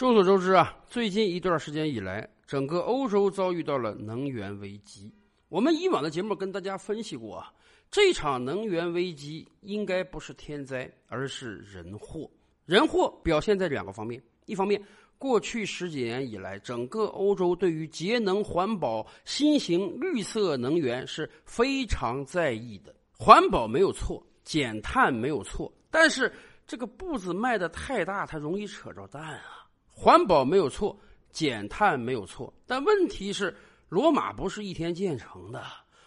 众所周知啊，最近一段时间以来，整个欧洲遭遇到了能源危机。我们以往的节目跟大家分析过啊，这场能源危机应该不是天灾，而是人祸。人祸表现在两个方面：一方面，过去十几年以来，整个欧洲对于节能环保、新型绿色能源是非常在意的。环保没有错，减碳没有错，但是这个步子迈得太大，它容易扯着蛋啊。环保没有错，减碳没有错，但问题是罗马不是一天建成的。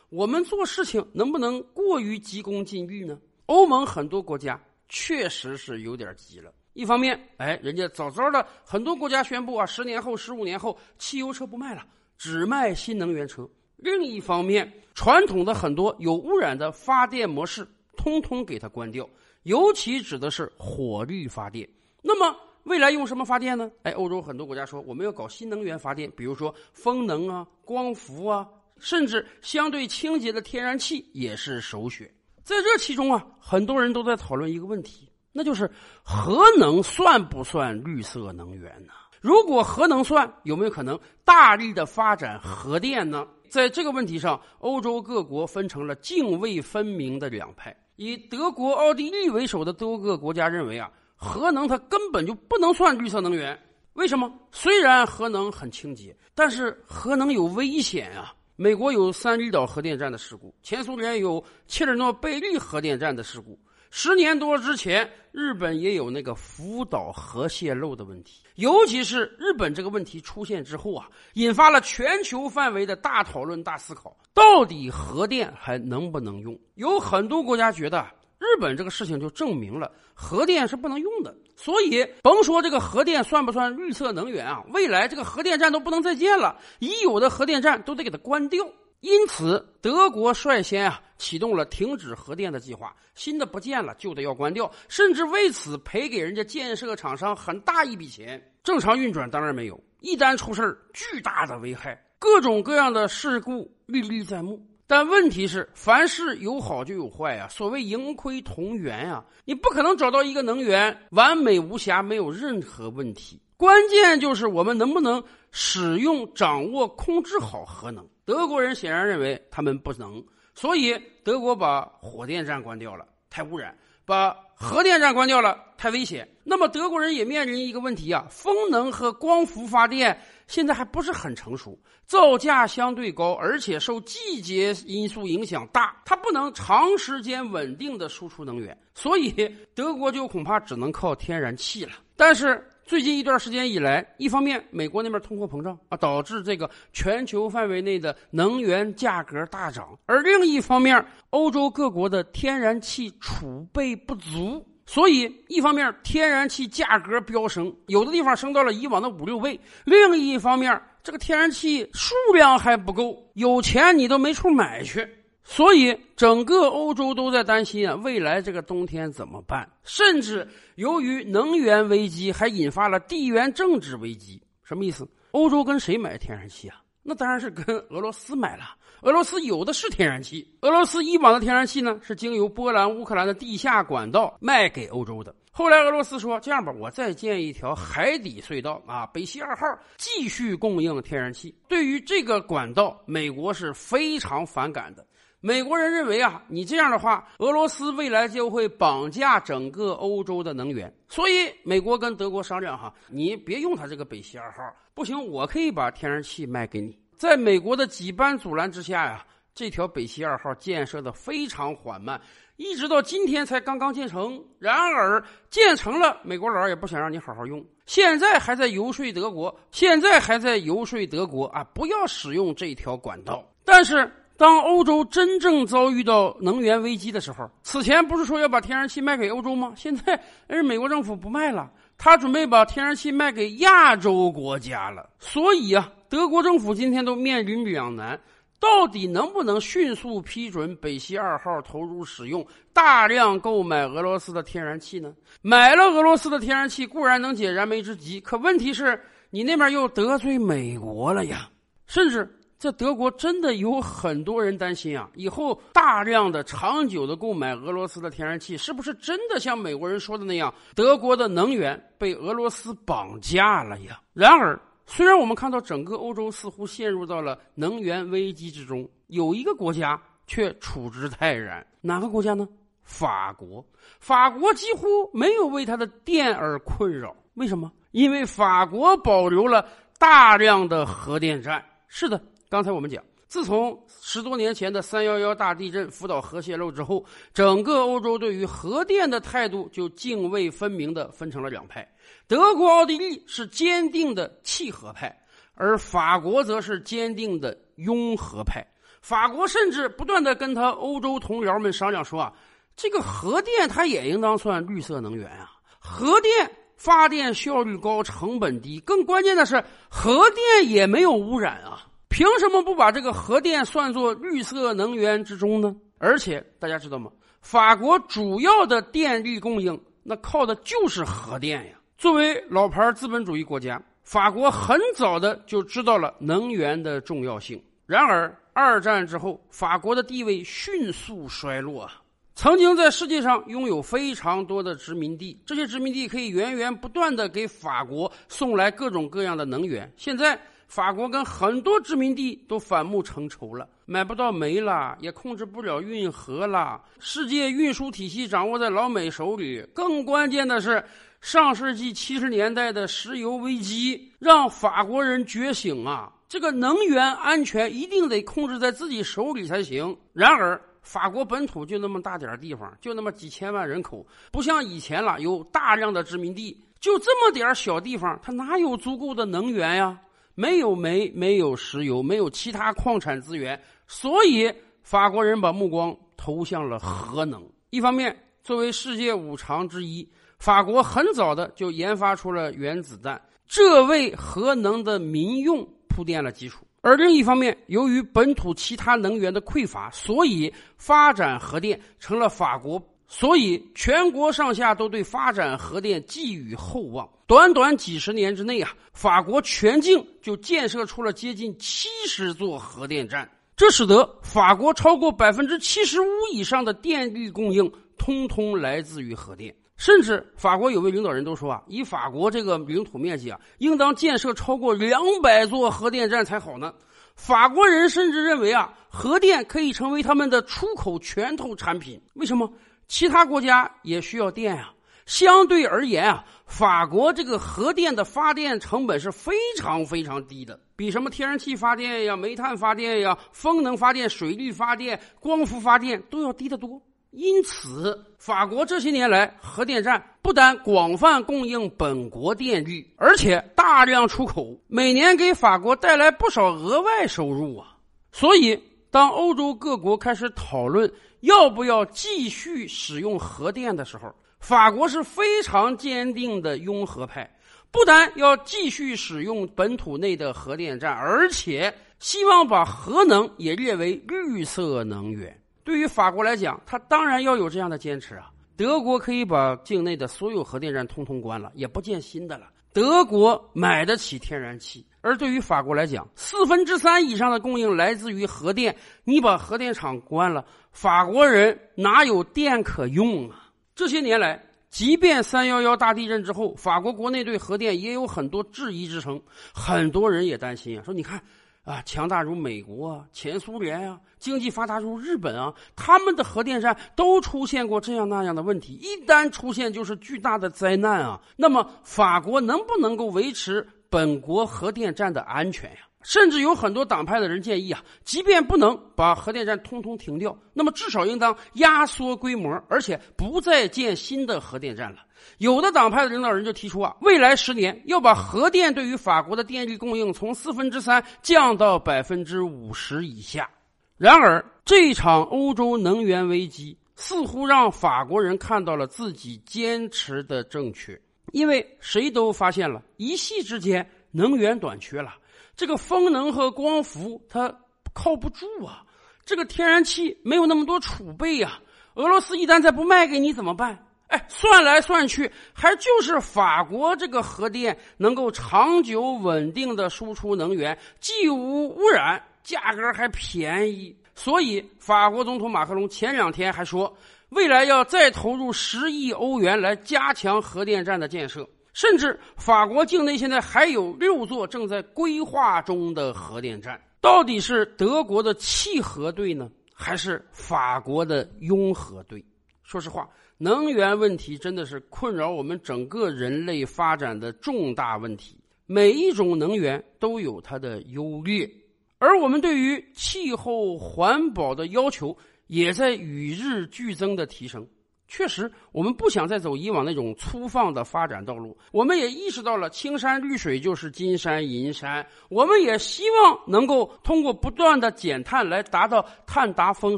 我们做事情能不能过于急功近利呢？欧盟很多国家确实是有点急了。一方面，哎，人家早早的很多国家宣布啊，十年后、十五年后，汽油车不卖了，只卖新能源车。另一方面，传统的很多有污染的发电模式，通通给它关掉，尤其指的是火力发电。那么，未来用什么发电呢？哎，欧洲很多国家说我们要搞新能源发电，比如说风能啊、光伏啊，甚至相对清洁的天然气也是首选。在这其中啊，很多人都在讨论一个问题，那就是核能算不算绿色能源呢？如果核能算，有没有可能大力的发展核电呢？在这个问题上，欧洲各国分成了泾渭分明的两派。以德国、奥地利为首的多个国家认为啊。核能它根本就不能算绿色能源，为什么？虽然核能很清洁，但是核能有危险啊！美国有三里岛核电站的事故，前苏联有切尔诺贝利核电站的事故，十年多之前，日本也有那个福岛核泄漏的问题。尤其是日本这个问题出现之后啊，引发了全球范围的大讨论、大思考，到底核电还能不能用？有很多国家觉得。日本这个事情就证明了核电是不能用的，所以甭说这个核电算不算绿色能源啊，未来这个核电站都不能再建了，已有的核电站都得给它关掉。因此，德国率先啊启动了停止核电的计划，新的不建了，旧的要关掉，甚至为此赔给人家建设厂商很大一笔钱。正常运转当然没有，一旦出事，巨大的危害，各种各样的事故历历在目。但问题是，凡事有好就有坏呀。所谓盈亏同源呀，你不可能找到一个能源完美无瑕、没有任何问题。关键就是我们能不能使用、掌握、控制好核能。德国人显然认为他们不能，所以德国把火电站关掉了，太污染；把核电站关掉了，太危险。那么德国人也面临一个问题啊，风能和光伏发电。现在还不是很成熟，造价相对高，而且受季节因素影响大，它不能长时间稳定的输出能源，所以德国就恐怕只能靠天然气了。但是最近一段时间以来，一方面美国那边通货膨胀啊，导致这个全球范围内的能源价格大涨，而另一方面，欧洲各国的天然气储备不足。所以，一方面天然气价格飙升，有的地方升到了以往的五六倍；另一方面，这个天然气数量还不够，有钱你都没处买去。所以，整个欧洲都在担心啊，未来这个冬天怎么办？甚至由于能源危机，还引发了地缘政治危机。什么意思？欧洲跟谁买天然气啊？那当然是跟俄罗斯买了。俄罗斯有的是天然气。俄罗斯以往的天然气呢，是经由波兰、乌克兰的地下管道卖给欧洲的。后来俄罗斯说：“这样吧，我再建一条海底隧道啊，北溪二号继续供应天然气。”对于这个管道，美国是非常反感的。美国人认为啊，你这样的话，俄罗斯未来就会绑架整个欧洲的能源。所以，美国跟德国商量哈，你别用他这个北溪二号，不行，我可以把天然气卖给你。在美国的几番阻拦之下呀，这条北溪二号建设的非常缓慢，一直到今天才刚刚建成。然而建成了，美国佬也不想让你好好用，现在还在游说德国，现在还在游说德国啊，不要使用这条管道。但是当欧洲真正遭遇到能源危机的时候，此前不是说要把天然气卖给欧洲吗？现在而美国政府不卖了，他准备把天然气卖给亚洲国家了。所以啊。德国政府今天都面临两难，到底能不能迅速批准北溪二号投入使用，大量购买俄罗斯的天然气呢？买了俄罗斯的天然气固然能解燃眉之急，可问题是，你那边又得罪美国了呀。甚至在德国真的有很多人担心啊，以后大量的、长久的购买俄罗斯的天然气，是不是真的像美国人说的那样，德国的能源被俄罗斯绑架了呀？然而，虽然我们看到整个欧洲似乎陷入到了能源危机之中，有一个国家却处之泰然，哪个国家呢？法国。法国几乎没有为他的电而困扰，为什么？因为法国保留了大量的核电站。是的，刚才我们讲，自从十多年前的三幺幺大地震、福岛核泄漏之后，整个欧洲对于核电的态度就泾渭分明的分成了两派。德国、奥地利是坚定的弃核派，而法国则是坚定的拥核派。法国甚至不断的跟他欧洲同僚们商量说啊，这个核电它也应当算绿色能源啊，核电。发电效率高，成本低，更关键的是核电也没有污染啊！凭什么不把这个核电算作绿色能源之中呢？而且大家知道吗？法国主要的电力供应那靠的就是核电呀！作为老牌资本主义国家，法国很早的就知道了能源的重要性。然而二战之后，法国的地位迅速衰落啊！曾经在世界上拥有非常多的殖民地，这些殖民地可以源源不断的给法国送来各种各样的能源。现在，法国跟很多殖民地都反目成仇了，买不到煤了，也控制不了运河了，世界运输体系掌握在老美手里。更关键的是，上世纪七十年代的石油危机让法国人觉醒啊，这个能源安全一定得控制在自己手里才行。然而，法国本土就那么大点地方，就那么几千万人口，不像以前了，有大量的殖民地，就这么点小地方，它哪有足够的能源呀？没有煤，没有石油，没有其他矿产资源，所以法国人把目光投向了核能。一方面，作为世界五常之一，法国很早的就研发出了原子弹，这为核能的民用铺垫了基础。而另一方面，由于本土其他能源的匮乏，所以发展核电成了法国，所以全国上下都对发展核电寄予厚望。短短几十年之内啊，法国全境就建设出了接近七十座核电站，这使得法国超过百分之七十五以上的电力供应通通来自于核电。甚至法国有位领导人都说啊，以法国这个领土面积啊，应当建设超过两百座核电站才好呢。法国人甚至认为啊，核电可以成为他们的出口拳头产品。为什么？其他国家也需要电啊。相对而言啊，法国这个核电的发电成本是非常非常低的，比什么天然气发电呀、煤炭发电呀、风能发电、水力发电、光伏发电都要低得多。因此，法国这些年来核电站不但广泛供应本国电力，而且大量出口，每年给法国带来不少额外收入啊。所以，当欧洲各国开始讨论要不要继续使用核电的时候，法国是非常坚定的拥核派，不但要继续使用本土内的核电站，而且希望把核能也列为绿色能源。对于法国来讲，他当然要有这样的坚持啊。德国可以把境内的所有核电站通通关了，也不建新的了。德国买得起天然气，而对于法国来讲，四分之三以上的供应来自于核电。你把核电厂关了，法国人哪有电可用啊？这些年来，即便三幺幺大地震之后，法国国内对核电也有很多质疑之声，很多人也担心啊，说你看。啊，强大如美国啊，前苏联啊，经济发达如日本啊，他们的核电站都出现过这样那样的问题，一旦出现就是巨大的灾难啊。那么，法国能不能够维持本国核电站的安全呀？甚至有很多党派的人建议啊，即便不能把核电站通通停掉，那么至少应当压缩规模，而且不再建新的核电站了。有的党派的领导人就提出啊，未来十年要把核电对于法国的电力供应从四分之三降到百分之五十以下。然而，这场欧洲能源危机似乎让法国人看到了自己坚持的正确，因为谁都发现了，一夕之间能源短缺了。这个风能和光伏它靠不住啊，这个天然气没有那么多储备呀。俄罗斯一旦再不卖给你怎么办？哎，算来算去，还就是法国这个核电能够长久稳定的输出能源，既无污染价格还便宜。所以，法国总统马克龙前两天还说，未来要再投入十亿欧元来加强核电站的建设。甚至，法国境内现在还有六座正在规划中的核电站。到底是德国的弃核队呢，还是法国的拥核队？说实话，能源问题真的是困扰我们整个人类发展的重大问题。每一种能源都有它的优劣。而我们对于气候环保的要求也在与日俱增的提升。确实，我们不想再走以往那种粗放的发展道路。我们也意识到了青山绿水就是金山银山。我们也希望能够通过不断的减碳来达到碳达峰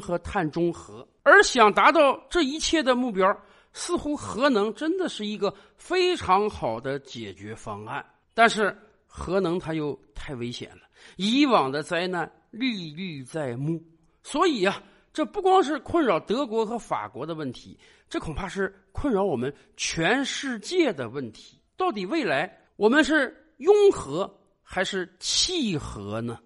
和碳中和。而想达到这一切的目标，似乎核能真的是一个非常好的解决方案。但是，核能它又太危险了。以往的灾难历历在目，所以啊，这不光是困扰德国和法国的问题，这恐怕是困扰我们全世界的问题。到底未来我们是拥核还是弃核呢？